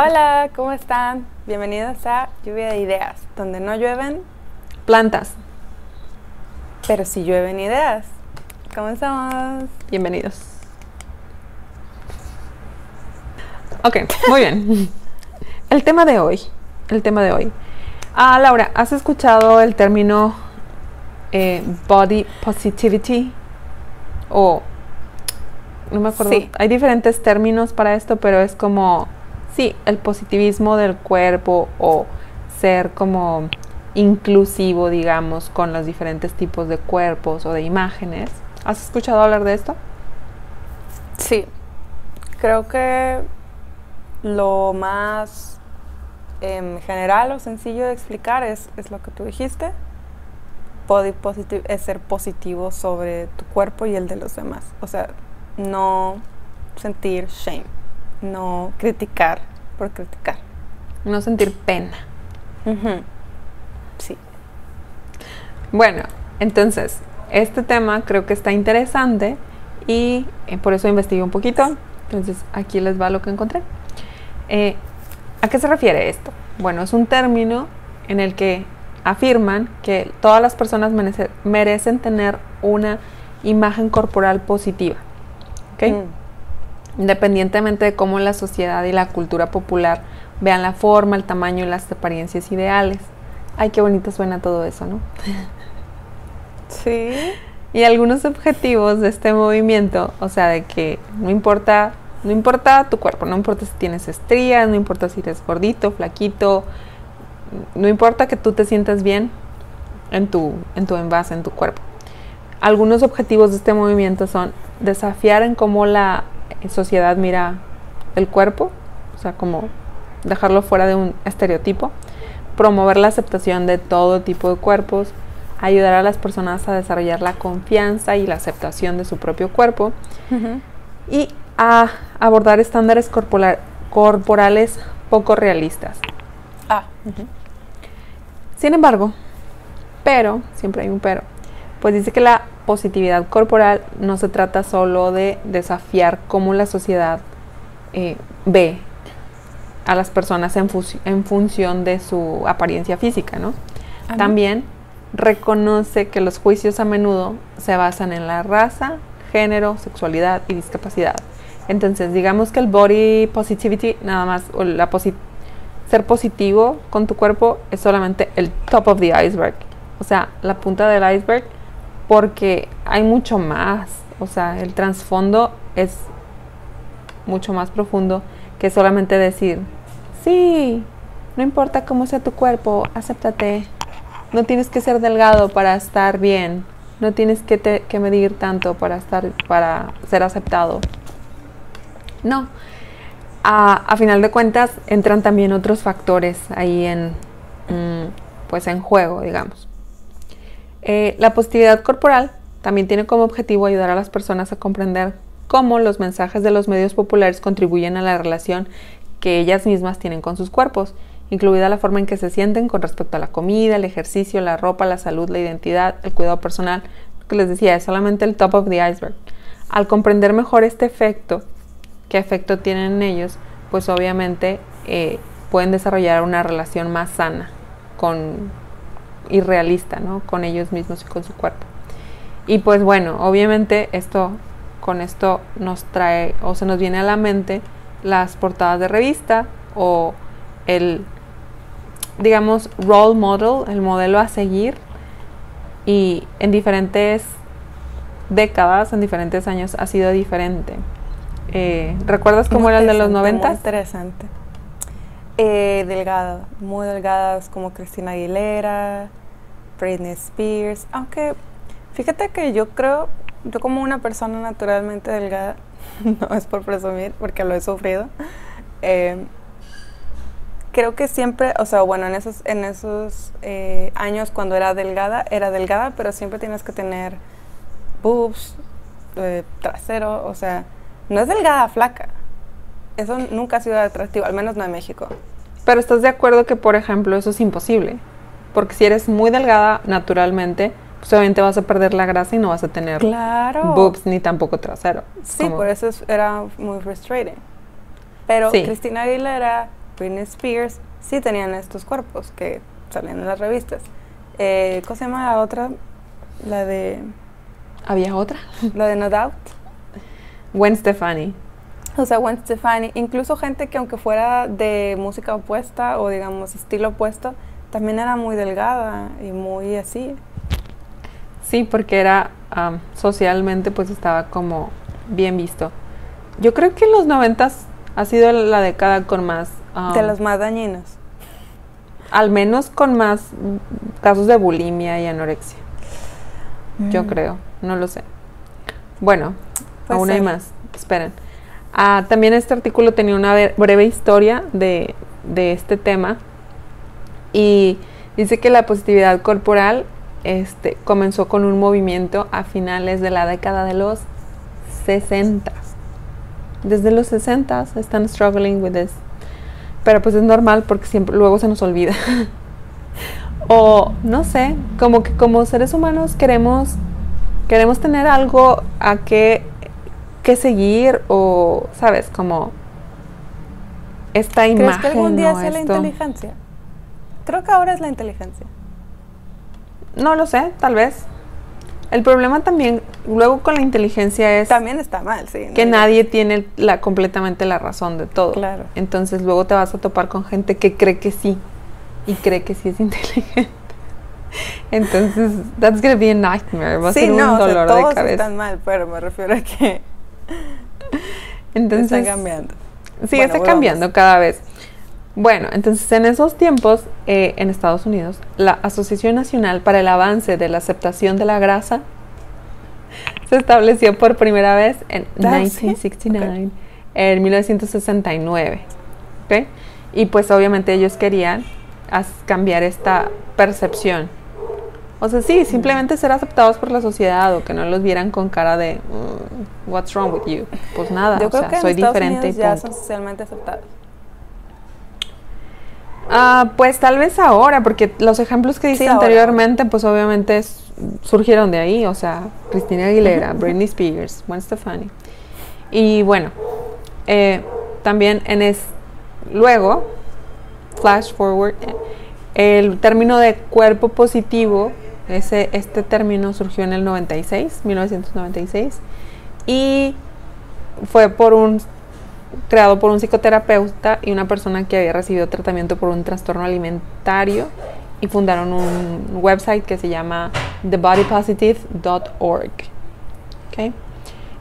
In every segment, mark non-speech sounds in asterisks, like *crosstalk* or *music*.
Hola, ¿cómo están? Bienvenidos a Lluvia de Ideas, donde no llueven, Plantas. pero sí llueven ideas. ¿Cómo estamos? Bienvenidos. Ok, muy bien. *laughs* El tema de hoy. El tema de hoy. Ah, Laura, ¿has escuchado el término eh, body positivity? O no me acuerdo. Sí. Hay diferentes términos para esto, pero es como sí, el positivismo del cuerpo o ser como inclusivo, digamos, con los diferentes tipos de cuerpos o de imágenes. ¿Has escuchado hablar de esto? Sí, creo que lo más em, general o sencillo de explicar es, es lo que tú dijiste. Es ser positivo sobre tu cuerpo y el de los demás. O sea, no sentir shame, no criticar por criticar. No sentir pena. Sí. Bueno, entonces, este tema creo que está interesante y eh, por eso investigué un poquito. Entonces, aquí les va lo que encontré. Eh, ¿A qué se refiere esto? Bueno, es un término en el que afirman que todas las personas merece- merecen tener una imagen corporal positiva. ¿ok? Mm. Independientemente de cómo la sociedad y la cultura popular vean la forma, el tamaño y las apariencias ideales. Ay, qué bonito suena todo eso, ¿no? *laughs* Sí. Y algunos objetivos de este movimiento, o sea, de que no importa, no importa tu cuerpo, no importa si tienes estrías, no importa si eres gordito, flaquito, no importa que tú te sientas bien en tu, en tu envase, en tu cuerpo. Algunos objetivos de este movimiento son desafiar en cómo la sociedad mira el cuerpo, o sea, como dejarlo fuera de un estereotipo, promover la aceptación de todo tipo de cuerpos, ayudar a las personas a desarrollar la confianza y la aceptación de su propio cuerpo y a abordar estándares corpora- corporales poco realistas. Ah. Sin embargo, pero, siempre hay un pero, pues dice que la positividad corporal no se trata solo de desafiar cómo la sociedad eh, ve a las personas en, fu- en función de su apariencia física, ¿no? También reconoce que los juicios a menudo se basan en la raza, género, sexualidad y discapacidad. Entonces, digamos que el body positivity, nada más, o la posi- ser positivo con tu cuerpo es solamente el top of the iceberg, o sea, la punta del iceberg, porque hay mucho más, o sea, el trasfondo es mucho más profundo que solamente decir, sí, no importa cómo sea tu cuerpo, acéptate, no tienes que ser delgado para estar bien, no tienes que, te- que medir tanto para, estar, para ser aceptado. No, a, a final de cuentas entran también otros factores ahí en, mm, pues en juego, digamos. Eh, la positividad corporal también tiene como objetivo ayudar a las personas a comprender cómo los mensajes de los medios populares contribuyen a la relación que ellas mismas tienen con sus cuerpos, incluida la forma en que se sienten con respecto a la comida, el ejercicio, la ropa, la salud, la identidad, el cuidado personal. Lo que les decía, es solamente el top of the iceberg. Al comprender mejor este efecto, qué efecto tienen en ellos, pues obviamente eh, pueden desarrollar una relación más sana con, y realista, ¿no? Con ellos mismos y con su cuerpo. Y pues bueno, obviamente esto, con esto nos trae o se nos viene a la mente las portadas de revista o el, digamos, role model, el modelo a seguir. Y en diferentes décadas, en diferentes años, ha sido diferente. Eh, ¿Recuerdas cómo era el de los interesante, muy noventas? interesante. Eh, delgada, muy delgadas como Cristina Aguilera, Britney Spears. Aunque fíjate que yo creo, yo como una persona naturalmente delgada, *laughs* no es por presumir porque lo he sufrido, eh, creo que siempre, o sea, bueno, en esos, en esos eh, años cuando era delgada, era delgada, pero siempre tienes que tener boobs, trasero, o sea, no es delgada, flaca. Eso nunca ha sido atractivo, al menos no en México. Pero estás de acuerdo que, por ejemplo, eso es imposible. Porque si eres muy delgada naturalmente, pues obviamente vas a perder la grasa y no vas a tener Claro. boobs ni tampoco trasero. Sí, Como- por eso es- era muy frustrating. Pero Sí. Cristina Aguilera Britney Spears sí tenían estos cuerpos que salían en las revistas. Eh, ¿Cómo se llama la otra? La de... ¿Había otra? La de No Doubt. Gwen Stefani. *laughs* O sea, Gwen Stefani. Incluso gente que aunque fuera de música opuesta o digamos estilo opuesto, también era muy delgada y muy así. Sí, porque era am, socialmente pues estaba como bien visto. Yo creo que en los noventas ha sido la década con más, de los más dañinos. al menos con más casos de bulimia y anorexia. Yo Mm. creo, no lo sé. Bueno, Pues aún hay más. Esperen. Ah, también este artículo tenía una bre- breve historia de, de este tema y dice que la positividad corporal este, comenzó con un movimiento a finales de la década de los 60. Desde los 60 están struggling with this. Pero pues es normal porque siempre luego se nos olvida. *laughs* o no sé, como que como seres humanos queremos queremos tener algo a que que seguir o sabes, como esta ¿Crees imagen que algún día sea la inteligencia? Creo que ahora es la inteligencia. No lo sé, tal vez. El problema también luego con la inteligencia es También está mal, sí. que no- nadie tiene la completamente la razón de todo. Claro. Entonces luego te vas a topar con gente que cree que sí y cree que sí es *laughs* inteligente. Entonces, that's gonna be a nightmare. Va a Sí, ser un no, o sea, dolor todos de cabeza. están mal, pero me refiero a que *laughs* Entonces, están cambiando. Sí, Bueno, está cambiando cada vez. Bueno, entonces en esos tiempos, eh, en Estados Unidos, la Asociación Nacional para el Avance de la Aceptación de la Grasa se estableció por primera vez en Ah, ¿sí? 1969, en 1969. ¿ok? Y pues obviamente ellos querían cambiar esta percepción. O sea, sí, simplemente ser aceptados por la sociedad o que no los vieran con cara de "Mm, What's wrong with you? Pues nada, Yo o creo sea, que en soy Estados diferente Unidos y ya punto. son socialmente aceptados. Ah, pues tal vez ahora, porque los ejemplos que ahora. anteriormente, pues obviamente surgieron de ahí, o sea, Cristina Aguilera, Britney Spears, Gwen Stefani. Y bueno, eh, también en es luego, flash forward, el término de cuerpo positivo, ese, este término surgió en el 96, 1996, y fue por un creado por un psicoterapeuta y una persona que había recibido tratamiento por un trastorno alimentario y fundaron un website que se llama thebodypositive.org. ¿ok?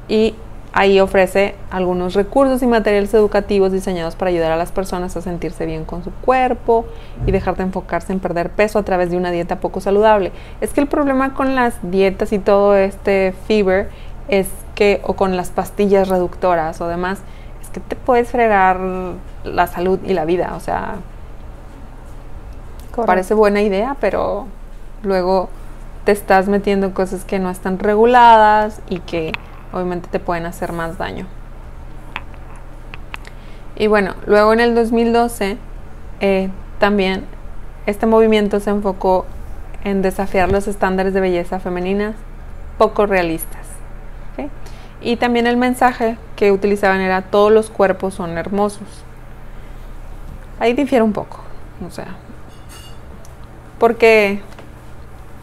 Y ahí ofrece algunos recursos y materiales educativos diseñados para ayudar a las personas a sentirse bien con su cuerpo y dejar de enfocarse en perder peso a través de una dieta poco saludable. Es que el problema con las dietas y todo este fever es que, o con las pastillas reductoras o demás, es que te puedes fregar la salud y la vida. O sea, parece buena idea, pero luego te estás metiendo en cosas que no están reguladas y que obviamente te pueden hacer más daño. Y bueno, luego en el 2012 eh, también este movimiento se enfocó en desafiar los estándares de belleza femeninas poco realistas. Y también el mensaje que utilizaban era todos los cuerpos son hermosos. Ahí difiere un poco, o sea, porque,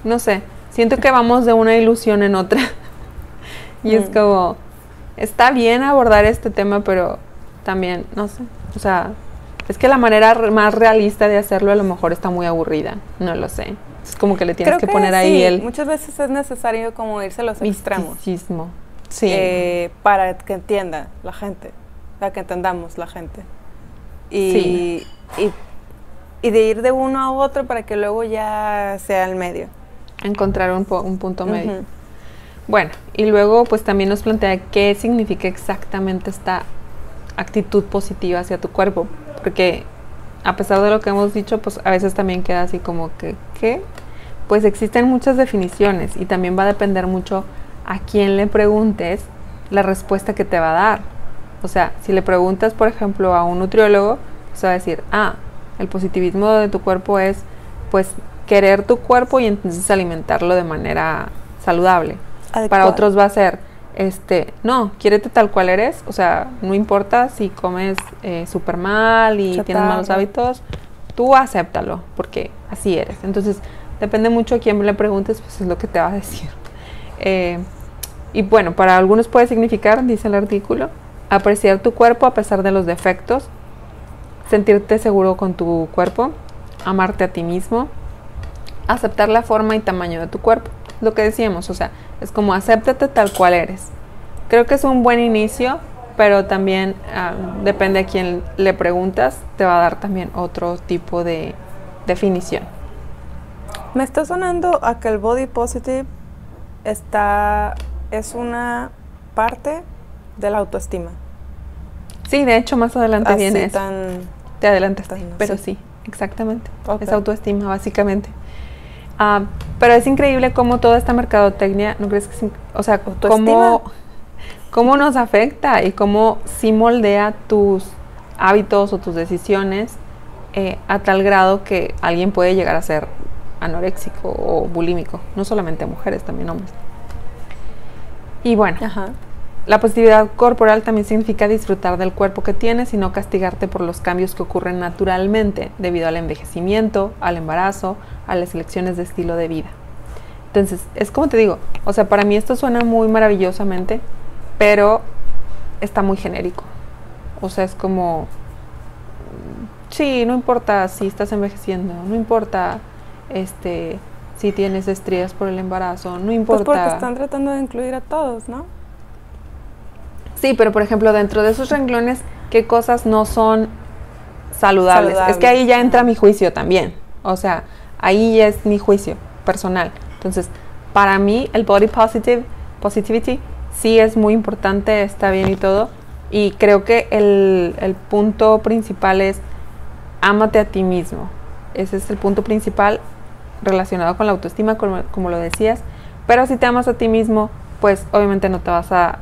no sé, siento que vamos de una ilusión en otra. Y es Mm. como, está bien abordar este tema, pero también, no sé, o sea, es que la manera más realista de hacerlo a lo mejor está muy aburrida, no lo sé. Es como que le tienes Creo que poner ahí el Muchas veces es necesario como irse a los extremos. Sí. eh, para que entienda la gente, para que entendamos la gente. Y, Sí. y, y de ir de uno a otro para que luego ya sea el medio. encontrar un, po- un punto medio. Ujú. Bueno, y luego pues también nos plantea qué significa exactamente esta actitud positiva hacia tu cuerpo, porque a pesar de lo que hemos dicho, pues a veces también queda así como que, ¿qué? Pues existen muchas definiciones y también va a depender mucho a quién le preguntes la respuesta que te va a dar. O sea, si le preguntas, por ejemplo, a un nutriólogo, se va a decir, ah, el positivismo de tu cuerpo es, pues, querer tu cuerpo y entonces alimentarlo de manera saludable. Para otros va a ser este, no, quiérete tal cual eres, o sea, no importa si comes eh, súper mal y tienes malos hábitos, tú acéptalo, porque así eres. Entonces, depende mucho a quién le preguntes, pues es lo que te va a decir. Eh, y bueno, para algunos puede significar, dice el artículo, apreciar tu cuerpo a pesar de los defectos, sentirte seguro con tu cuerpo, amarte a ti mismo, aceptar la forma y tamaño de tu cuerpo. Lo que decíamos, o sea, es como acéptate tal cual eres. Creo que es un buen inicio, pero también ah, depende a quién le preguntas, te va a dar también otro tipo de definición. Me está sonando a que el body positive está es una parte de la autoestima. Sí, de hecho, más adelante Así viene eso. tan Te adelantas, Tan- pero sí. sí, exactamente. Es autoestima, básicamente. Ah, pero es increíble cómo toda esta mercadotecnia, ¿no crees que es O sea, cómo, cómo nos afecta y cómo sí moldea tus hábitos o tus decisiones eh, a tal grado que alguien puede llegar a ser anoréxico o bulímico. No solamente mujeres, también hombres. Y bueno, Ajá. La positividad corporal también significa disfrutar del cuerpo que tienes y no castigarte por los cambios que ocurren naturalmente debido al envejecimiento, al embarazo, a las elecciones de estilo de vida. Entonces, es como te digo, o sea, para mí esto suena muy maravillosamente, pero está muy genérico. O sea, es como, sí, no importa si estás envejeciendo, no importa este si tienes estrías por el embarazo, no Pues importa. porque están tratando de incluir a todos, ¿no? Sí, pero por ejemplo, dentro de esos renglones, ¿qué cosas no son saludables? Es que ahí ya Saludables, entra mi juicio también. O sea, ahí ya es mi juicio personal. Entonces, para mí, el body positive, positivity sí es muy importante, está bien y todo. Y creo que el, el punto principal es ámate a ti mismo. Ese es el punto principal relacionado con la autoestima, como, como lo decías. Pero si te amas a ti mismo, pues obviamente no te vas a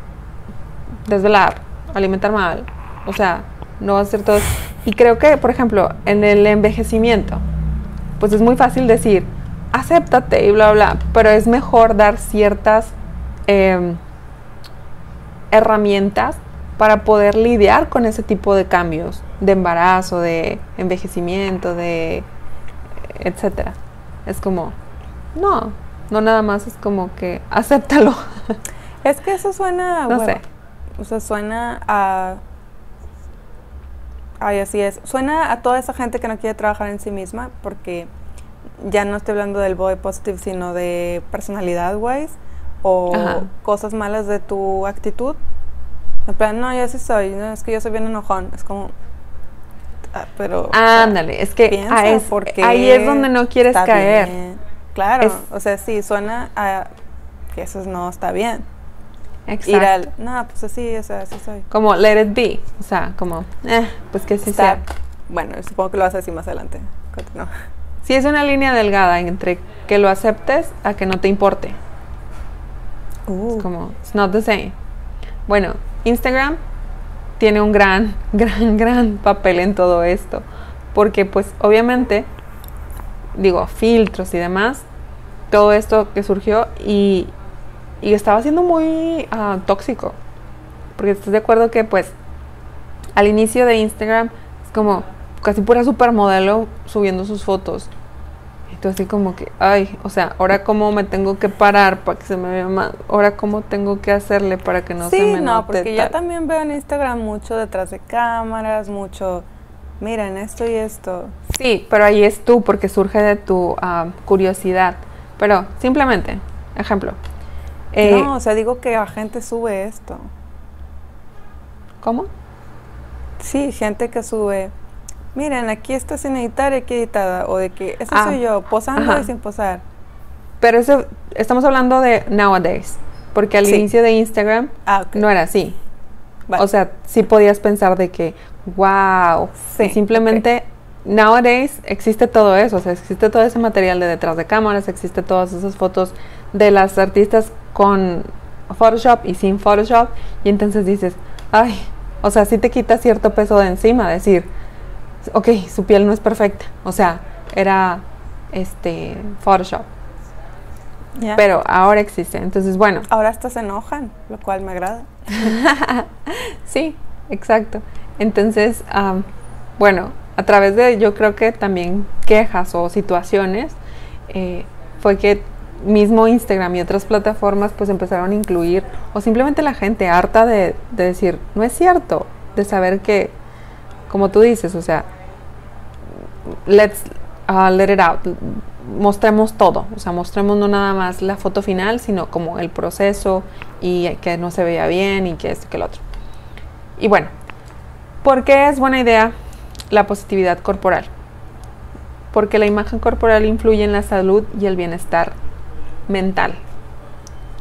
desvelar, alimentar mal, o sea, no va a ser todo. eso. Y creo que, por ejemplo, en el envejecimiento, pues es muy fácil decir, acéptate y bla, bla, pero es mejor dar ciertas em, herramientas para poder lidiar con ese tipo de cambios, de embarazo, de envejecimiento, de etcétera. Es como, no, no nada más es como que acéptalo. Es que eso suena, No bueno, sé. O sea, suena a, ay, así es, suena a toda esa gente que no quiere trabajar en sí misma, porque ya no estoy hablando del body positive, sino de personalidad wise o Ajá. cosas malas de tu actitud. En plan, no, yo sí soy, no, es que yo soy bien enojón, es como, ah, pero, o sea, Ándale, es que ah, es- ahí es donde no quieres caer. bien. Claro, Es- o sea, sí, suena a que eso no está bien. Exacto. Ir al, no, pues así, o sea, así soy. Como let it be, o sea, como, eh, pues que sí Está- sea. Bueno, supongo que lo vas a decir más adelante. Continúa. *laughs* Sí es una línea delgada entre que lo aceptes a que no te importe. Uh. Es como, it's not the same. Bueno, Instagram tiene un gran, *laughs* gran, gran papel en todo esto. Porque pues obviamente, digo, filtros y demás, todo esto que surgió y, y estaba siendo muy ah, tóxico. Porque estás de acuerdo que pues al inicio de Instagram es como casi pura supermodelo subiendo sus fotos. Y tú así como que, ay, o sea, ahora cómo me tengo que parar para que se me vea más, ahora cómo tengo que hacerle para que no se sí, me no, note porque yo tal. también veo en Instagram mucho detrás de cámaras, mucho, miren esto y esto. Sí, pero ahí es tú porque surge de tu ah, curiosidad. Pero simplemente, ejemplo. Eh, no, o sea, digo que la gente sube esto. ¿Cómo? Sí, gente que sube, miren, aquí está sin editar y aquí editada, o de que eso Ah, soy yo, posando ajá. y sin posar. Pero eso, estamos hablando de nowadays. Porque al Sí. inicio de Instagram Ah, no era así. Vale. O sea, sí podías pensar de que, wow. Sí, simplemente, nowadays existe todo eso. O sea, existe todo ese material de detrás de cámaras, existe todas esas fotos de las artistas con Photoshop y sin Photoshop. Y entonces dices, ay, o sea, sí te quita cierto peso de encima. Decir, ok, su piel no es perfecta. O sea, era este Photoshop. Pero ahora existe. Entonces, bueno, Ahora hasta se enojan, lo cual me agrada. *laughs* sí, exacto. Entonces, am, bueno, a través de yo creo que también quejas o situaciones, eh, fue que mismo Instagram y otras plataformas pues empezaron a incluir, o simplemente la gente harta de, de decir, no es cierto, de saber que, como tú dices, o sea, let's uh, let it out, mostremos todo, o sea, mostremos no nada más la foto final, sino como el proceso y que no se veía bien y que esto que el otro. Y bueno, ¿por qué es buena idea la positividad corporal? Porque la imagen corporal influye en la salud y el bienestar mental.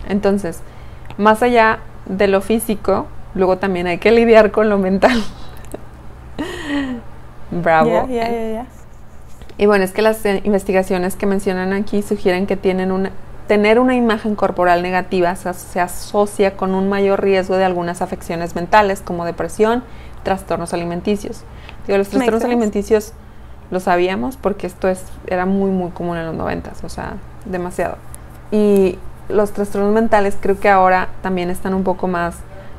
Entonces, más allá de lo físico, luego también hay que lidiar con lo mental. *laughs* Bravo. Y bueno, es que las eh, investigaciones que mencionan aquí sugieren que tienen una, tener una imagen corporal negativa se, se asocia con un mayor riesgo de algunas afecciones mentales como depresión, trastornos alimenticios. Digo, los trastornos alimenticios lo sabíamos porque esto es, era muy, muy común en los noventas, o sea, demasiado. Y los trastornos mentales creo que ahora también están un poco más,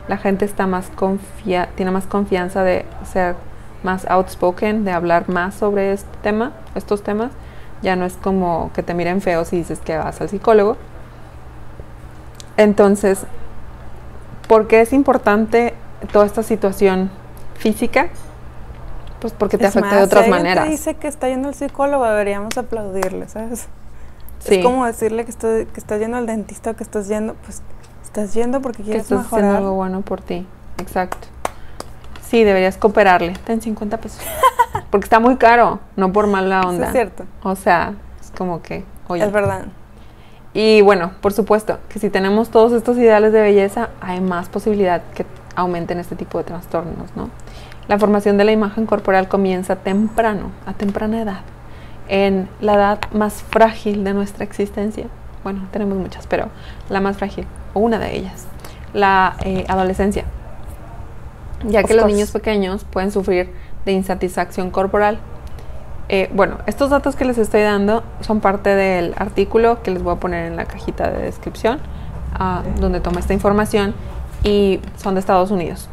la gente está más confia, tiene más confianza de ser más outspoken, de hablar más sobre este tema, estos temas. Ya no es como que te miren feo si dices que vas al psicólogo. Entonces, ¿por qué es importante toda esta situación física? Pues porque te Es afecta de otras si maneras. te dice que está yendo al psicólogo, deberíamos aplaudirle, ¿sabes? Sí. Es como decirle que, estoy, que estás yendo al dentista o que estás yendo, pues estás yendo porque que quieres haciendo mejorar. algo bueno por ti. Exacto. Sí, deberías cooperarle. Ten 50 pesos. *laughs* Porque está muy caro, no por mala onda. es cierto, O sea, es como que, oye. es verdad. Y bueno, por supuesto, que si tenemos todos estos ideales de belleza, hay más posibilidad que aumenten este tipo de trastornos, ¿no? La formación de la imagen corporal comienza temprano, a temprana edad, en la edad más frágil de nuestra existencia. Bueno, tenemos muchas, pero la más frágil, o una de ellas, la eh, adolescencia. Ya Of que los niños pequeños pueden sufrir de insatisfacción corporal. Eh, bueno, estos datos que les estoy dando son parte del artículo que les voy a poner en la cajita de descripción, ah, donde toma esta información y son de Estados Unidos.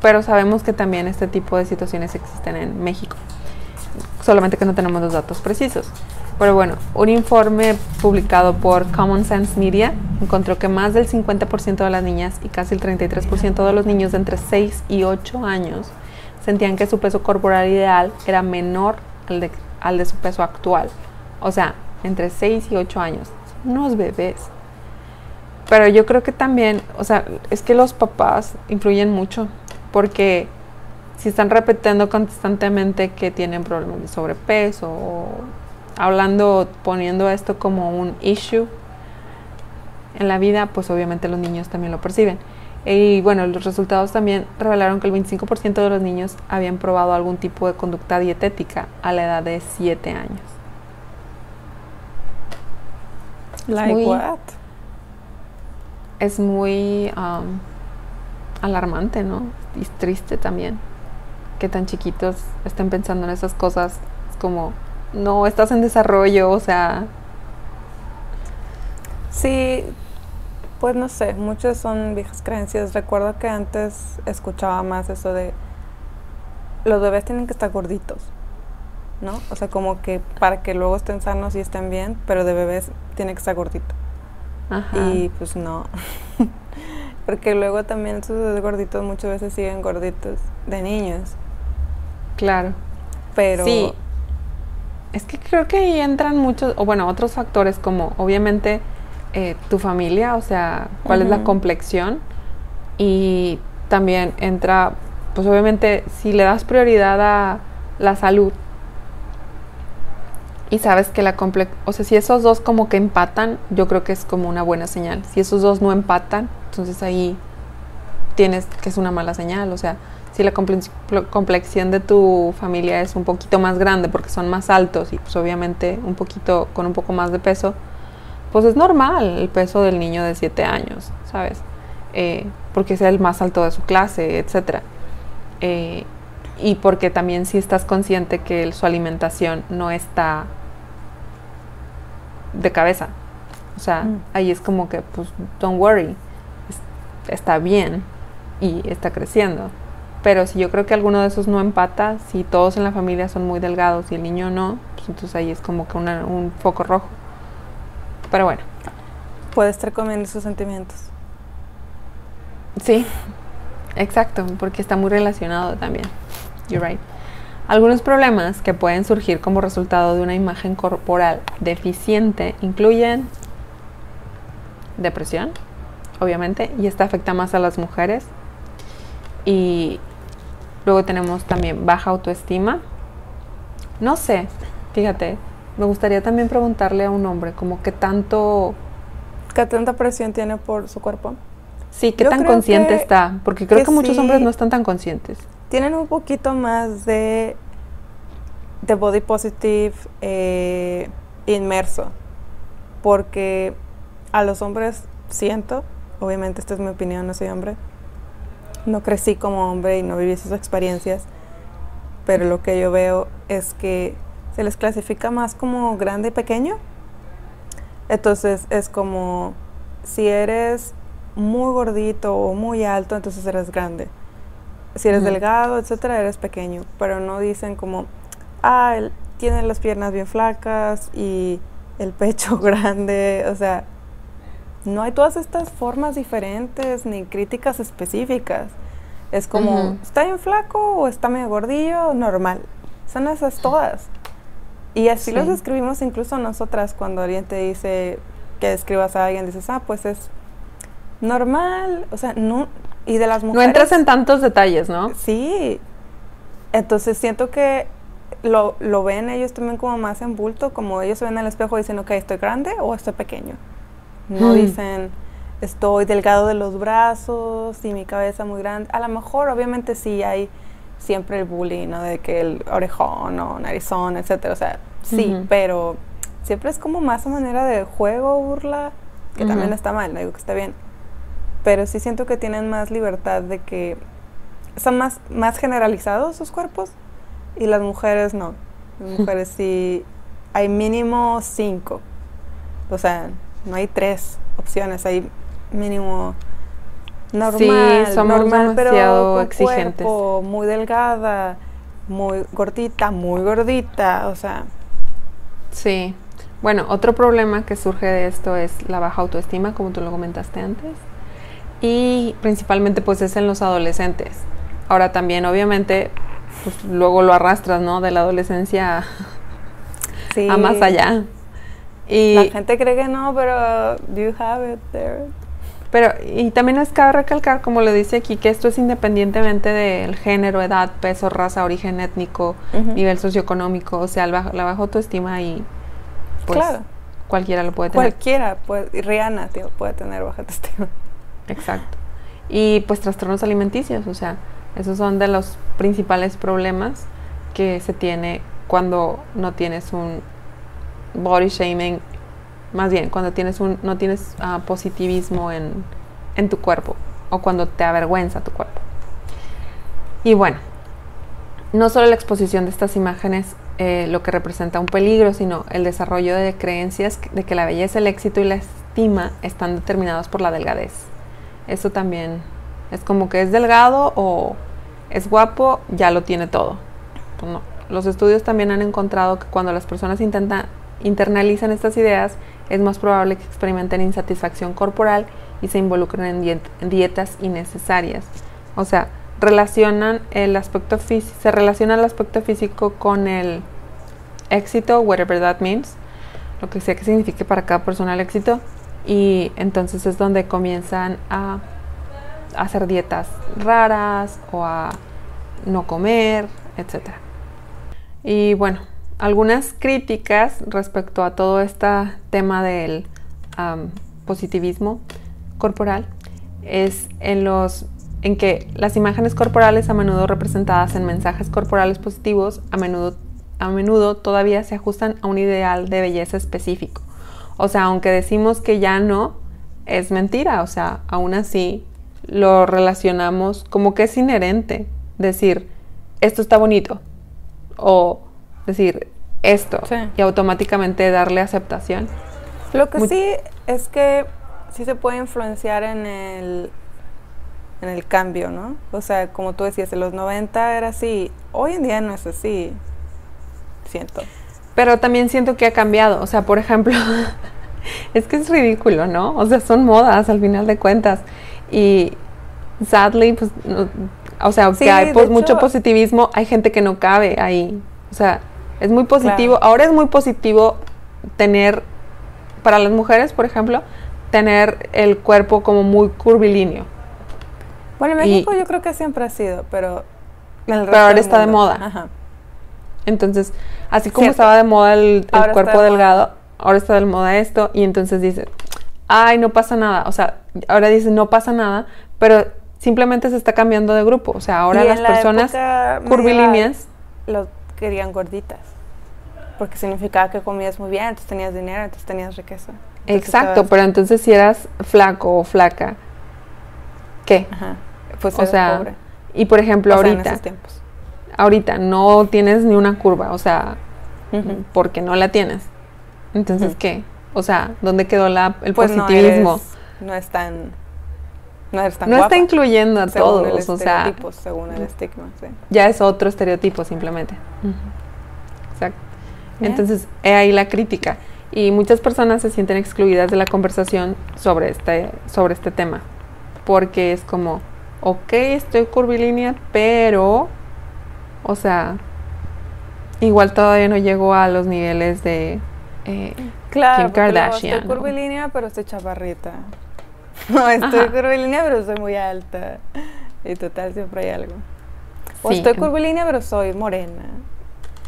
Pero sabemos que también este tipo de situaciones existen en México, solamente que no tenemos los datos precisos. Pero bueno, un informe publicado por Common Sense Media encontró que más del 50% de las niñas y casi el 33% de los niños de entre 6 y 8 años sentían que su peso corporal ideal era menor al de, su peso actual. O sea, entre 6 y 8 años. Son unos bebés. Pero yo creo que también, o sea, es que los papás influyen mucho porque si están repitiendo constantemente que tienen problemas de sobrepeso o hablando, poniendo esto como un issue en la vida, pues obviamente los niños también lo perciben. Y bueno, los resultados también revelaron que el 25% de los niños habían probado algún tipo de conducta dietética a la edad de 7 años. Like muy- what? Es muy um, alarmante, ¿no? Y triste también que tan chiquitos estén pensando en esas cosas. Es como, no, estás en desarrollo, o sea, Sí, pues no sé, muchas son viejas creencias. Recuerdo que antes escuchaba más eso de los bebés tienen que estar gorditos, ¿no? O sea, como que para que luego estén sanos y estén bien, pero de bebés tiene que estar gordito. ajá. Y pues no. *laughs* Porque luego también esos gorditos muchas veces siguen gorditos de niños. Claro. Pero Sí. Es que creo que ahí entran muchos, o bueno, otros factores como obviamente eh, tu familia, o sea, cuál es la complexión y también entra, pues obviamente si le das prioridad a la salud y sabes que la complex, o sea, si esos dos como que empatan, yo creo que es como una buena señal. Si esos dos no empatan, entonces ahí tienes que es una mala señal, o sea, si la complex- pl- complexión de tu familia es un poquito más grande porque son más altos y pues obviamente un poquito con un poco más de peso, pues es normal el peso del niño de 7 años, ¿sabes? Eh, porque es el más alto de su clase, etcétera. Eh, y porque también si estás consciente que el- su alimentación no está de cabeza. O O sea, Mm. ahí es como que, pues, don't worry, es- está bien y está creciendo. Pero si yo creo que alguno de esos no empata, si todos en la familia son muy delgados y el niño no, pues entonces ahí es como que una- un foco rojo. Pero bueno, Puede estar comiendo sus sentimientos. sí, exacto, porque está muy relacionado también. You're right. Algunos problemas que pueden surgir como resultado de una imagen corporal deficiente incluyen depresión, obviamente, y esta afecta más a las mujeres. Y luego tenemos también baja autoestima. No sé, fíjate, me gustaría también preguntarle a un hombre como que tanto, ¿Qué tanta presión tiene por su cuerpo? sí, qué Yo tan consciente que- está, porque creo que, que muchos sí. hombres no están tan conscientes. Tienen un poquito más de, de body positive eh, inmerso. Porque a los hombres siento, obviamente esta es mi opinión, no soy hombre. No crecí como hombre y no viví esas experiencias. Pero lo que yo veo es que se les clasifica más como grande y pequeño. Entonces es como si eres muy gordito o muy alto, entonces eres grande. Si eres delgado, etcétera, eres pequeño. Pero no dicen como, ah, él tiene las piernas bien flacas y el pecho *laughs* grande. O sea, no hay todas estas formas diferentes ni críticas específicas. Es como. ¿está bien flaco o está medio gordillo? Normal. Son esas todas. Y así los describimos incluso nosotras cuando alguien te dice que describas a alguien, dices, ah, pues es normal. O sea, no. Y de las No mujeres. entras en tantos detalles, ¿no? Sí. Entonces siento que lo, lo ven ellos también como más en bulto, como ellos se ven en el espejo y dicen, ok, ¿estoy grande o estoy pequeño? No Hmm. dicen, estoy delgado de los brazos y mi cabeza muy grande. A lo mejor, obviamente, sí hay siempre el bullying, ¿no? De que el orejón o narizón, etcétera. O sea, sí, pero siempre es como más a manera de juego, burla, que también está mal, no digo que está bien. Pero sí siento que tienen más libertad de que son más, más generalizados sus cuerpos y las mujeres no. Las *laughs* mujeres sí hay mínimo cinco. O sea, no hay tres opciones, hay mínimo normal, somos normal pero con exigentes. cuerpo, muy delgada, muy gordita, muy gordita, o sea, Sí. Bueno, otro problema que surge de esto es la baja autoestima, como tú lo comentaste antes. Y principalmente pues es en los adolescentes. Ahora también obviamente pues luego lo arrastras, ¿no? De la adolescencia sí. a más allá. Y, La gente cree que no, pero you have it there. Pero, y también es cabe recalcar, como lo dice aquí, que esto es independientemente del género, edad, peso, raza, origen étnico, nivel socioeconómico, o sea, el bajo- la baja autoestima y pues Claro. cualquiera lo puede tener. Cualquiera puede, y Rihanna tío, puede tener baja autoestima. Exacto. Y pues trastornos alimenticios, o sea, esos son de los principales problemas que se tiene cuando no tienes un body shaming, más bien cuando tienes un, no tienes ah, positivismo en, en tu cuerpo o cuando te avergüenza tu cuerpo. Y bueno, no solo la exposición de estas imágenes eh, lo que representa un peligro, sino el desarrollo de creencias de que la belleza, el éxito y la estima están determinados por la delgadez. Eso también es como que es delgado o es guapo, ya lo tiene todo. Pues no. Los estudios también han encontrado que cuando las personas intentan, internalizan estas ideas, es más probable que experimenten insatisfacción corporal y se involucren en, diet- en dietas innecesarias. O sea, relacionan el aspecto se relaciona el aspecto físico con el éxito, whatever that means, lo que sea que signifique para cada persona el éxito, y entonces es donde comienzan a hacer dietas raras o a no comer, etcétera. Y bueno, algunas críticas respecto a todo este tema del positivismo corporal es en los en que las imágenes corporales a menudo representadas en mensajes corporales positivos a menudo a menudo todavía se ajustan a un ideal de belleza específico. O sea, aunque decimos que ya no, es mentira. O sea, aún así lo relacionamos como que es inherente. Decir, esto está bonito. O decir, esto. Sí. Y automáticamente darle aceptación. Lo que sí es que sí se puede influenciar en el, en el cambio, ¿no? O sea, como tú decías, en los 90 era así, hoy en día no es así, siento. Pero también siento que ha cambiado. O sea, por ejemplo, *laughs* es que es ridículo, ¿no? O sea, son modas al final de cuentas. Y sadly, pues, no- o sea, aunque Sí, hay de pues, mucho positivismo, hay gente que no cabe ahí. O sea, es muy positivo. Claro. Ahora es muy positivo tener, para las mujeres, por ejemplo, tener el cuerpo como muy curvilíneo. Bueno, en Y- México yo creo que siempre ha sido, pero... resto ahora está de moda. Ajá. Entonces, así como Cierto. estaba de moda el, cuerpo de moda. delgado, ahora está de moda esto, y entonces dices, ay, no pasa nada. O sea, ahora dices, no pasa nada, pero simplemente se está cambiando de grupo. O sea, ahora Y las la personas curvilíneas, querían gorditas. Porque significaba que comías muy bien, entonces tenías dinero, entonces tenías riqueza. Entonces exacto, pero entonces si eras flaco o flaca, ¿qué? Ajá. Pues O sea, pobre. y por ejemplo, O sea, en ahorita, esos tiempos. ahorita no tienes ni una curva, o sea, porque no la tienes. Entonces. ¿qué? O sea, ¿dónde quedó la, el Pues no positivismo? eres- No es tan... No eres tan No, guapa. está incluyendo a según el todos, o sea, según el estigma, sí. ya es otro estereotipo simplemente. Exacto. Bien. Entonces, he ahí la crítica. Y muchas personas se sienten excluidas de la conversación sobre este, sobre este tema. Porque es como, ok, estoy curvilínea, pero, o sea, igual todavía no llego a los niveles de... eh, Claro, Kim Kardashian, Estoy ¿no? curvilínea, pero estoy chaparrita. *laughs* No, estoy Ajá. curvilínea, pero soy muy alta. Y total, siempre hay algo. O Sí, estoy curvilínea, pero soy morena.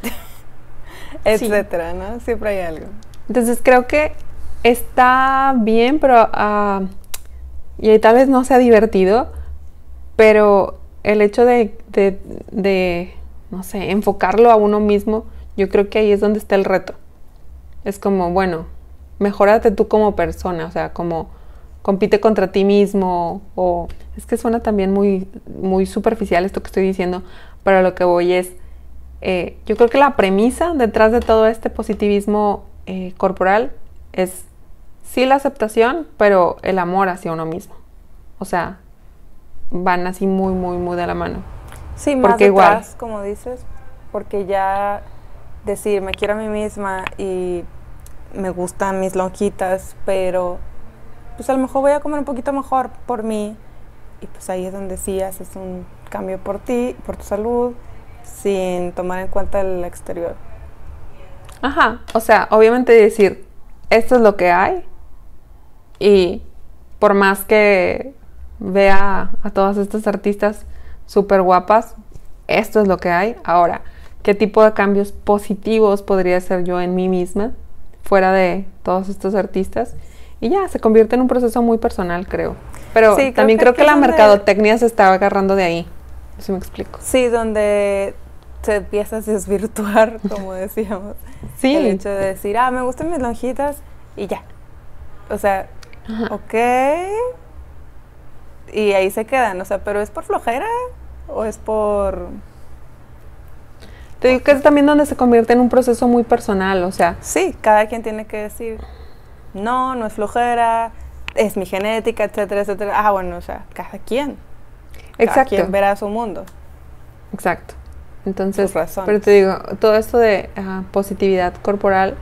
*laughs* Sí. Etcétera, ¿no? Siempre hay algo. Entonces creo que está bien, pero ah, y tal vez no sea divertido, pero el hecho de, de- de, no sé, enfocarlo a uno mismo, yo creo que ahí es donde está el reto. Es como, bueno, mejórate tú como persona, o sea, como compite contra ti mismo, o es que suena también muy, muy superficial esto que estoy diciendo, pero lo que voy es, eh, yo creo que la premisa detrás de todo este positivismo eh, corporal es sí la aceptación, pero el amor hacia uno mismo. O sea, van así muy, muy, muy de la mano. Sí, más Porque igual- detrás, como dices, porque ya decir, me quiero a mí misma y me gustan mis lonjitas, pero pues a lo mejor voy a comer un poquito mejor por mí. Y pues ahí es donde sí haces un cambio por ti, por tu salud, sin tomar en cuenta el exterior. Ajá, o sea, obviamente decir, esto es lo que hay y por más que vea a todas estas artistas súper guapas, esto es lo que hay. Ahora, ¿qué tipo de cambios positivos podría hacer yo en mí misma fuera de todos estos artistas? Y ya, se convierte en un proceso muy personal, creo. Pero Sí, creo también que creo que la mercadotecnia se está agarrando de ahí. ¿Sí me explico? Sí, donde se empieza a desvirtuar, *laughs* como decíamos. Sí. El hecho de decir, ah, me gustan mis lonjitas y ya. O sea, Ajá. ok. Y ahí se quedan, o sea, pero ¿es por flojera o es por...? Te digo que es también donde se convierte en un proceso muy personal, o sea, Sí, cada quien tiene que decir, no, no es flojera, es mi genética, etcétera, etcétera. Ah, bueno, o sea, cada quien. Cada exacto. quien verá su mundo. Exacto. Entonces, pero te digo, todo esto de ah, positividad corporal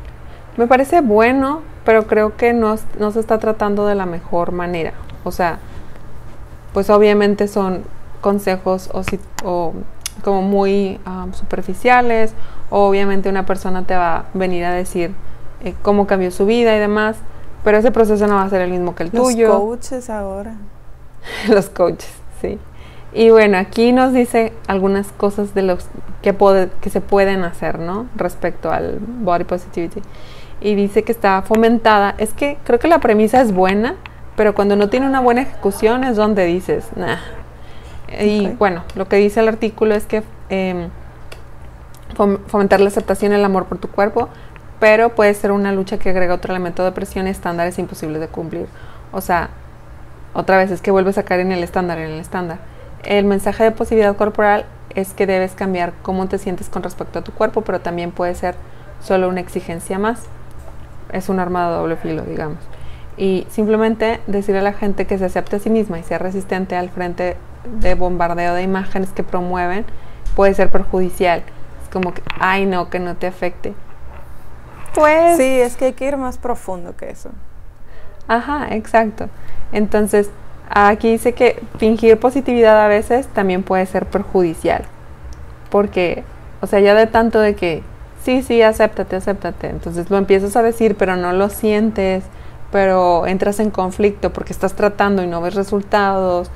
me parece bueno, pero creo que no, se está tratando de la mejor manera. O sea, pues obviamente son consejos o, si- o como muy ah, superficiales, o obviamente una persona te va a venir a decir eh, cómo cambió su vida y demás, pero ese proceso no va a ser el mismo que el Los tuyo. coaches ahora. *laughs* Los coaches, sí. Y bueno, aquí nos dice algunas cosas de los que, pode- que se pueden hacer, ¿no? Respecto al body positivity. Y dice que está fomentada. Es que creo que la premisa es buena, pero cuando no tiene una buena ejecución es donde dices, nah. Y Ok. bueno, lo que dice el artículo es que fom- fomentar la aceptación y el amor por tu cuerpo, pero puede ser una lucha que agrega otro elemento de presión y estándares imposibles de cumplir. O sea, otra vez es que vuelves a caer en el estándar, en el estándar. El mensaje de positividad corporal es que debes cambiar cómo te sientes con respecto a tu cuerpo, pero también puede ser solo una exigencia más. Es un arma de doble filo, digamos. Y simplemente decirle a la gente que se acepte a sí misma y sea resistente al frente de bombardeo de imágenes que promueven puede ser perjudicial. Es como que, ay no, que no te afecte. Pues... Sí, es que hay que ir más profundo que eso. Ajá, exacto. Entonces, aquí dice que fingir positividad a veces también puede ser perjudicial. Porque, o sea, ya de tanto de que, sí, sí, acéptate, acéptate. Entonces lo empiezas a decir, pero no lo sientes, pero entras en conflicto porque estás tratando y no ves resultados.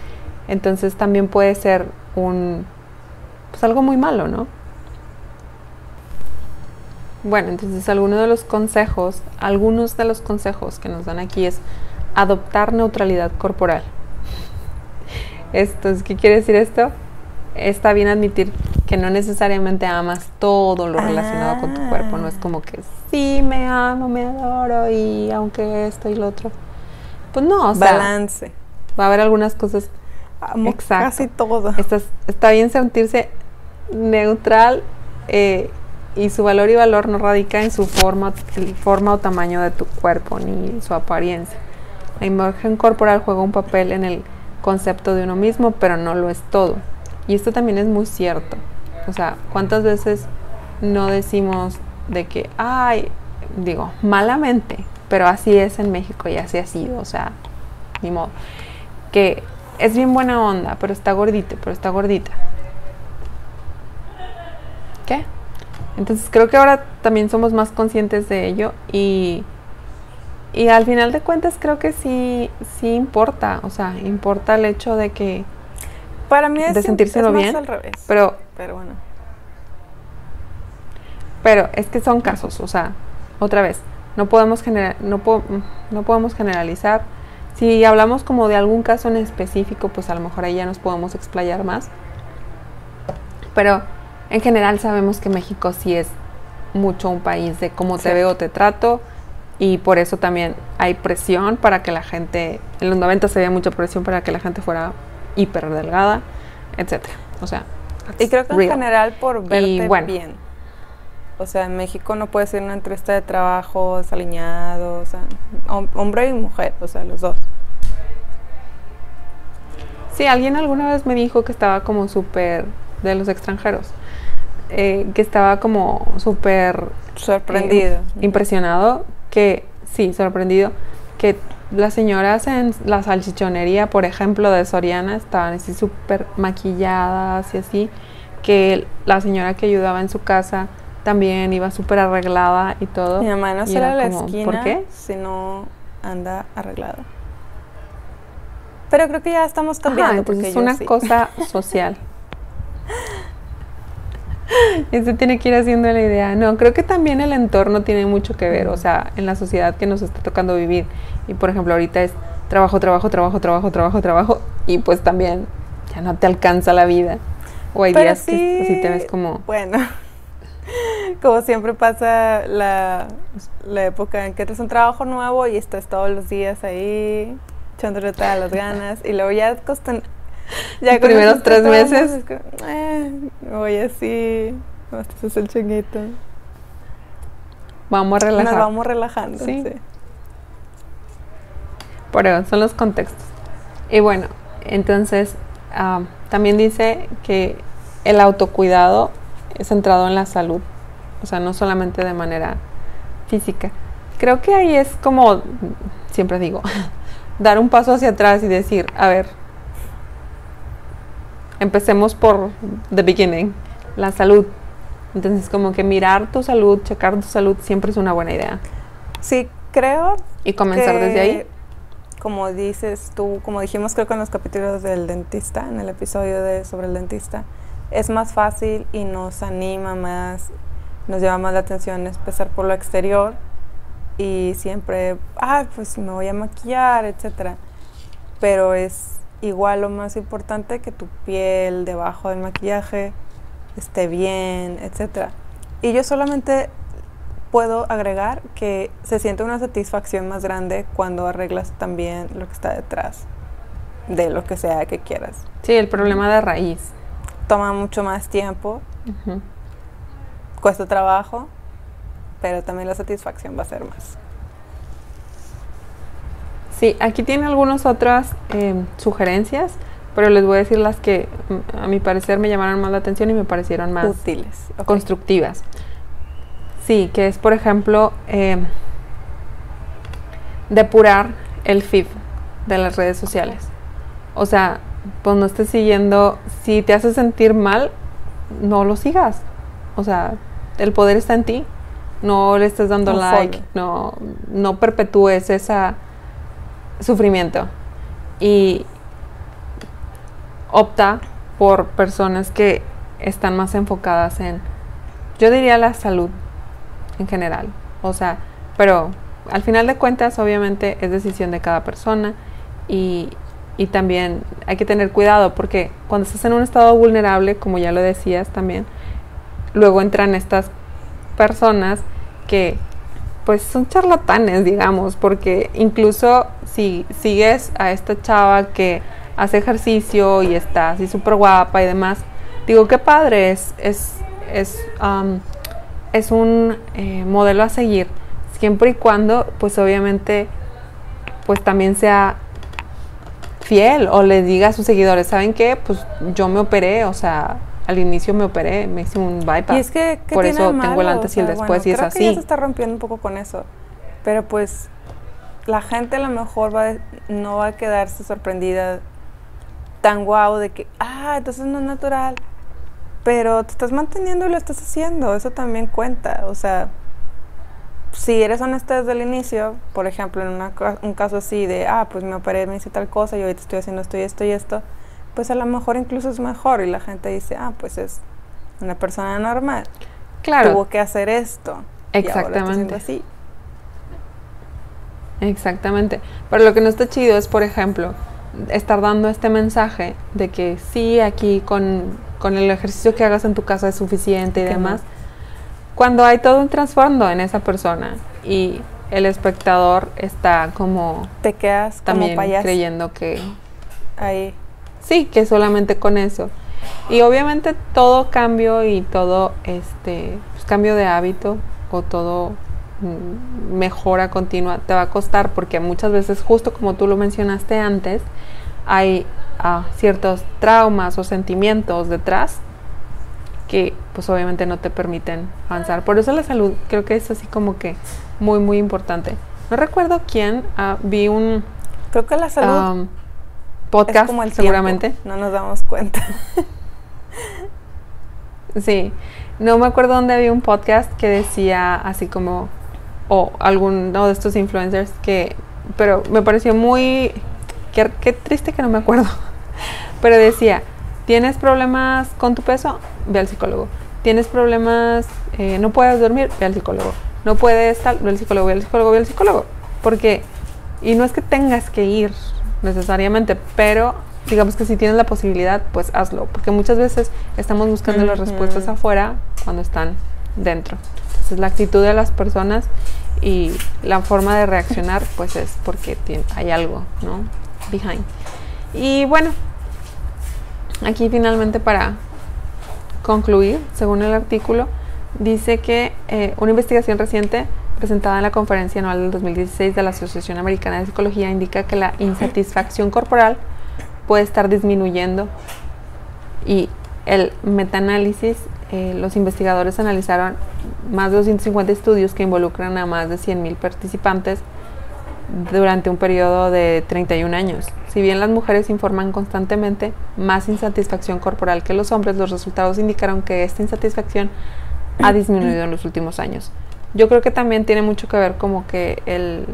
Entonces también puede ser un, pues algo muy malo, ¿no? Bueno, entonces algunos de los consejos, algunos de los consejos que nos dan aquí es adoptar neutralidad corporal. Esto, ¿qué quiere decir esto? Está bien admitir que no necesariamente amas todo lo relacionado con tu cuerpo, no es como que sí me amo, me adoro y aunque esto y lo otro. Pues no, o sea, balance. Va a haber algunas cosas Amo casi todo. está bien sentirse neutral eh, y su valor y valor no radica en su forma, forma o tamaño de tu cuerpo ni su apariencia. La imagen corporal juega un papel en el concepto de uno mismo, pero no lo es todo. Y esto también es muy cierto. O sea, ¿cuántas veces no decimos de que, ay, digo, malamente, pero así es en México y así ha sido, o sea, ni modo, que es bien buena onda, pero está gordita, pero está gordita. ¿Qué? Entonces creo que ahora también somos más conscientes de ello y, y al final de cuentas creo que sí, sí importa, o sea, importa el hecho de que... Para mí es, de sentírselo bien, al revés. Pero, pero bueno. Pero es que son casos, o sea, otra vez, no podemos, no, no podemos generalizar. Si hablamos como de algún caso en específico, pues a lo mejor ahí ya nos podemos explayar más. Pero en general sabemos que México sí es mucho un país de cómo te veo, te trato y por eso también hay presión para que la gente, en los 90 se había mucha presión para que la gente fuera hiper delgada, etcétera. O sea, y creo que en general por verte bien. O sea, en México no puede ser una entrevista de trabajo desaliñado, o sea, hombre y mujer, o sea, los dos. Sí, alguien alguna vez me dijo que estaba como súper de los extranjeros eh, que estaba como súper sorprendido, eh, impresionado, que sí, sorprendido, que las señoras en la salchichonería, por ejemplo, de Soriana, estaban así súper maquilladas y así, que la señora que ayudaba en su casa también iba súper arreglada y todo. Mi mamá no sale a la esquina ¿por qué? si no anda arreglada. Pero creo que ya estamos cambiando. porque es una cosa *laughs* social. *laughs* Eso tiene que ir haciendo la idea. No, creo que también el entorno tiene mucho que ver, o sea, en la sociedad que nos está tocando vivir. Y por ejemplo, ahorita es trabajo, trabajo, trabajo, trabajo, trabajo, trabajo, y pues también ya no te alcanza la vida. O hay días que así te ves como... Bueno, *laughs* como siempre pasa la, la época en que tienes un trabajo nuevo y estás todos los días ahí echándole todas las ganas y luego ya costan *laughs* ya primeros tres meses. eh, voy así, este es el chinguito. Vamos a relajar. Nos vamos relajando, sí. Por eso, son los contextos. Y bueno, entonces ah, también dice que el autocuidado es centrado en la salud, o sea, no solamente de manera física. Creo que ahí es como, siempre digo, *laughs* dar un paso hacia atrás y decir, a ver, empecemos por the beginning, la salud. Entonces, como que mirar tu salud, checar tu salud siempre es una buena idea. Sí, creo. Y comenzar desde ahí. Como dices tú, como dijimos creo que en los capítulos del dentista, en el episodio de sobre el dentista, es más fácil y nos anima más, nos llama más la atención empezar por lo exterior y siempre, ah, pues me voy a maquillar, etcétera. Pero es igual lo más importante que tu piel debajo del maquillaje esté bien, etc. Y yo solamente puedo agregar que se siente una satisfacción más grande cuando arreglas también lo que está detrás de lo que sea que quieras. Sí, el problema de raíz. Toma mucho más tiempo, cuesta trabajo, pero también la satisfacción va a ser más. Sí, aquí tiene algunas otras eh, sugerencias, pero les voy a decir las que mm, a mi parecer me llamaron más la atención y me parecieron más Útiles. constructivas. Sí, que es por ejemplo eh, depurar el feed de las redes sociales. O sea, pues no estés siguiendo, si te hace sentir mal, no lo sigas. O sea, el poder está en ti. No le estés dando like, no, no perpetúes ese sufrimiento. Y opta por personas que están más enfocadas en, yo diría la salud en general. O sea, pero al final de cuentas, obviamente, es decisión de cada persona y, y también hay que tener cuidado porque cuando estás en un estado vulnerable, como ya lo decías también, luego entran estas personas que pues son charlatanes, digamos, porque incluso si sigues a esta chava que hace ejercicio y está así súper guapa y demás, digo, qué padre, es, es, es, um, es un eh, modelo a seguir, siempre y cuando, pues obviamente, pues también sea fiel o le diga a sus seguidores, ¿saben qué? Pues yo me operé, o sea, al inicio me operé, me hice un bypass. Y es que, ¿qué Por tiene eso tengo el antes O y el después bueno, y es creo que ya así. se está rompiendo un poco con eso. Pero pues la gente a lo mejor va, no va a quedarse sorprendida tan guau de que, ah, entonces no es natural. Pero te estás manteniendo y lo estás haciendo. Eso también cuenta. O sea, si eres honesta desde el inicio, por ejemplo, en una un caso así de, ah, pues me operé, me hice tal cosa y ahorita estoy haciendo esto y esto y esto, pues a lo mejor incluso es mejor y la gente dice, ah, pues es una persona normal Claro, tuvo que hacer esto. y ahora Exactamente. así. Exactamente. Pero lo que no está chido es, por ejemplo, estar dando este mensaje de que sí, aquí con, con el ejercicio que hagas en tu casa es suficiente y demás, cuando hay todo un trasfondo en esa persona y el espectador está como Te quedas como también payaso creyendo que ahí. Sí, que solamente con eso. Y obviamente todo cambio y todo este pues, cambio de hábito o todo mm, mejora continua te va a costar porque muchas veces justo como tú lo mencionaste antes hay ah, ciertos traumas o sentimientos detrás que pues obviamente no te permiten avanzar. Por eso la salud creo que es así como que muy muy importante. No recuerdo quién, ah, vi un Creo que la salud um, es podcast como el tiempo, seguramente. No nos damos cuenta. *laughs* Sí, no me acuerdo dónde había un podcast que decía así como, o alguno de estos influencers que, pero me pareció muy, qué, qué triste que no me acuerdo, *laughs* pero decía, ¿tienes problemas con tu peso? Ve al psicólogo. ¿Tienes problemas, eh, no puedes dormir? Ve al psicólogo. No puedes tal, ve al psicólogo, ve al psicólogo, ve al psicólogo. Porque, y no es que tengas que ir necesariamente, pero digamos que si tienes la posibilidad, pues hazlo, porque muchas veces estamos buscando las Ujú. respuestas afuera cuando están dentro. Entonces la actitud de las personas y la forma de reaccionar, pues es porque tien- hay algo, ¿no? Behind. Y bueno, aquí finalmente para concluir, según el artículo, dice que eh, una investigación reciente presentada en la conferencia anual del 2016 de la Asociación Americana de Psicología indica que la insatisfacción corporal puede estar disminuyendo y el metaanálisis, eh, los investigadores analizaron más de 250 estudios que involucran a más de 100.000 participantes durante un periodo de 31 años. Si bien las mujeres informan constantemente más insatisfacción corporal que los hombres, los resultados indicaron que esta insatisfacción ha disminuido en los últimos años. Yo creo que también tiene mucho que ver como que el,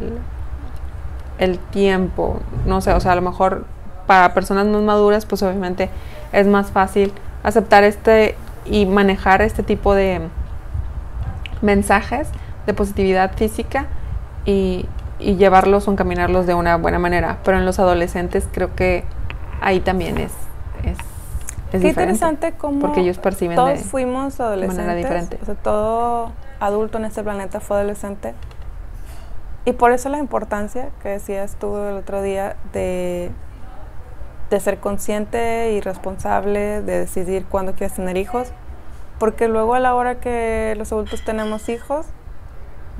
el tiempo, no sé, o sea, a lo mejor para personas más maduras, pues obviamente es más fácil aceptar este y manejar este tipo de mensajes de positividad física y, y llevarlos o encaminarlos de una buena manera. Pero en los adolescentes creo que ahí también es, es, es Qué interesante cómo porque ellos perciben todos de fuimos adolescentes. diferente. O sea, todo adulto en este planeta fue adolescente. Y por eso la importancia que decías tú el otro día de, de ser consciente y responsable, de decidir cuándo quieres tener hijos. Porque luego a la hora que los adultos tenemos hijos,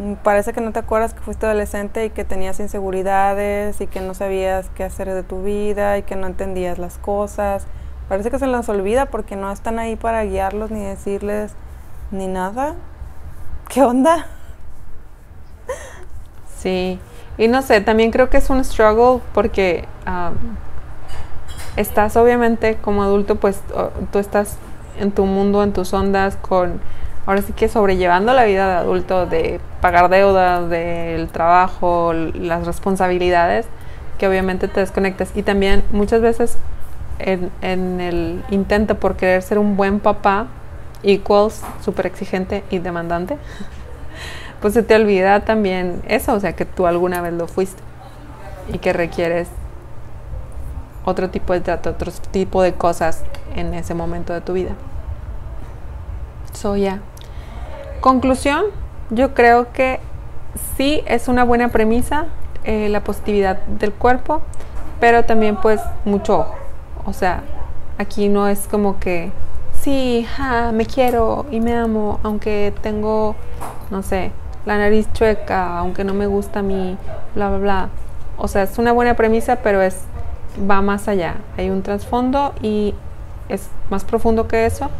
Mm, Parece que no te acuerdas que fuiste adolescente y que tenías inseguridades y que no sabías qué hacer de tu vida y que no entendías las cosas. Parece que se les olvida porque no están ahí para guiarlos ni decirles ni nada. ¿Qué onda? Sí, y no sé, también creo que es un struggle porque am, estás obviamente como adulto, pues tú estás en tu mundo, en tus ondas, con ahora sí que sobrellevando la vida de adulto, de pagar deudas, del trabajo, las responsabilidades, que obviamente te desconectas. Y también muchas veces en el intento por querer ser un buen papá, equals súper exigente y demandante, pues se te olvida también eso, o sea, que tú alguna vez lo fuiste y que requieres otro tipo de trato, otro tipo de cosas en ese momento de tu vida. So, ya. Conclusión, yo creo que sí es una buena premisa eh, la positividad del cuerpo, pero también pues mucho ojo. O sea, aquí no es como que, sí, ja, me quiero y me amo, aunque tengo, no sé, la nariz chueca, aunque no me gusta mí, bla, bla, bla. O sea, es una buena premisa, pero es va más allá. Hay un trasfondo y es más profundo que eso.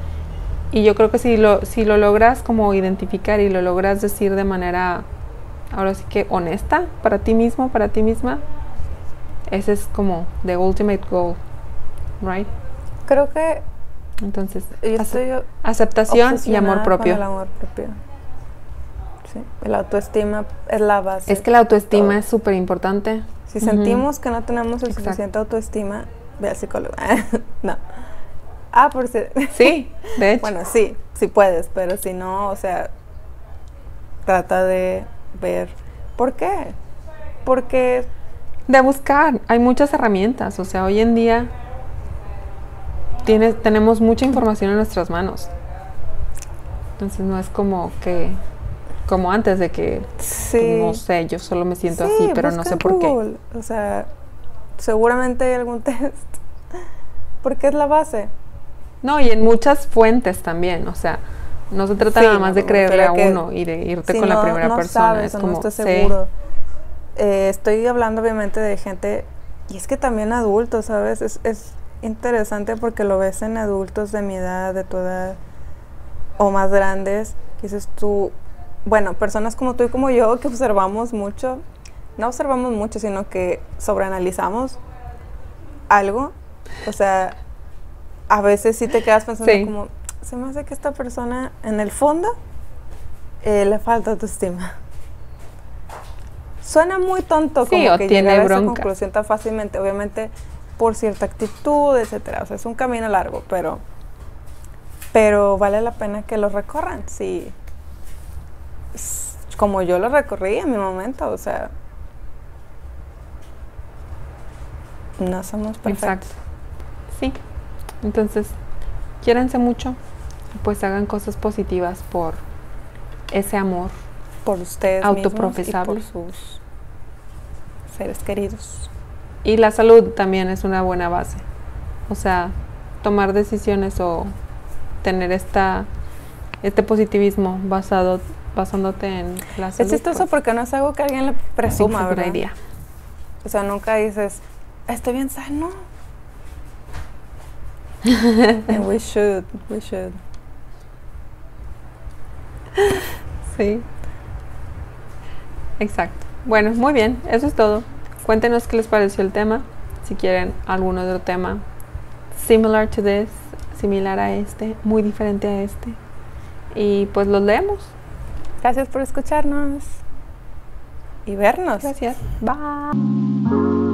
Y yo creo que si lo, si lo logras como identificar y lo logras decir de manera, ahora sí que honesta para ti mismo, para ti misma, ese es como the ultimate goal, right? Creo que Entonces, aceptación y amor propio. Con el amor propio. Sí, el autoestima es la base. Es que la autoestima es súper importante. Si Ujú. sentimos que no tenemos el Exacto. suficiente autoestima, ve al psicólogo. *laughs* no. Ah, por si. Sí, de *laughs* hecho. Bueno, sí, sí puedes, pero si no, o sea, trata de ver por qué. Porque De buscar, hay muchas herramientas, o sea, hoy en día tiene- tenemos mucha información en nuestras manos. Entonces no es como que, como antes de que, sí. no sé, yo solo me siento Sí, así, pero no sé por qué. Google. O sea, seguramente hay algún *laughs* test. Porque es la base. No, y en muchas fuentes también, o sea, no se trata Sí, nada más de creerle a uno y de irte si con la no- primera no persona. sabes es o como, no sí, seguro. Eh, estoy hablando obviamente de gente, y es que también adultos, ¿sabes? Es, es interesante porque lo ves en adultos de mi edad, de tu edad, o más grandes, que dices tú, bueno, personas como tú y como yo que observamos mucho, no observamos mucho, sino que sobreanalizamos algo, o sea, a veces sí te quedas pensando Sí. como, se me hace que esta persona en el fondo eh, le falta autoestima. Suena muy tonto Sí, como o que tiene llegar a esa conclusión tan fácilmente, obviamente por cierta actitud, etcétera. O sea, es un camino largo, pero pero vale la pena que lo recorran, sí. Como yo lo recorrí en mi momento, o sea, no somos perfectos. Exacto. Sí. Entonces, quiéranse mucho, pues hagan cosas positivas por ese amor. por ustedes mismos y por sus seres queridos. Y la salud también es una buena base. O sea, tomar decisiones o tener esta este positivismo basado basándote en la salud. Es chistoso pues, porque no es algo que alguien le presuma, ¿verdad? idea. O sea, nunca dices, estoy bien sano. *laughs* And we should, we should. Sí. Exacto. Bueno, muy bien, eso es todo. Cuéntenos qué les pareció el tema. Si quieren algún otro tema similar to this, similar a este, muy diferente a este. Y pues los leemos. Gracias por escucharnos y vernos. Gracias. Bye.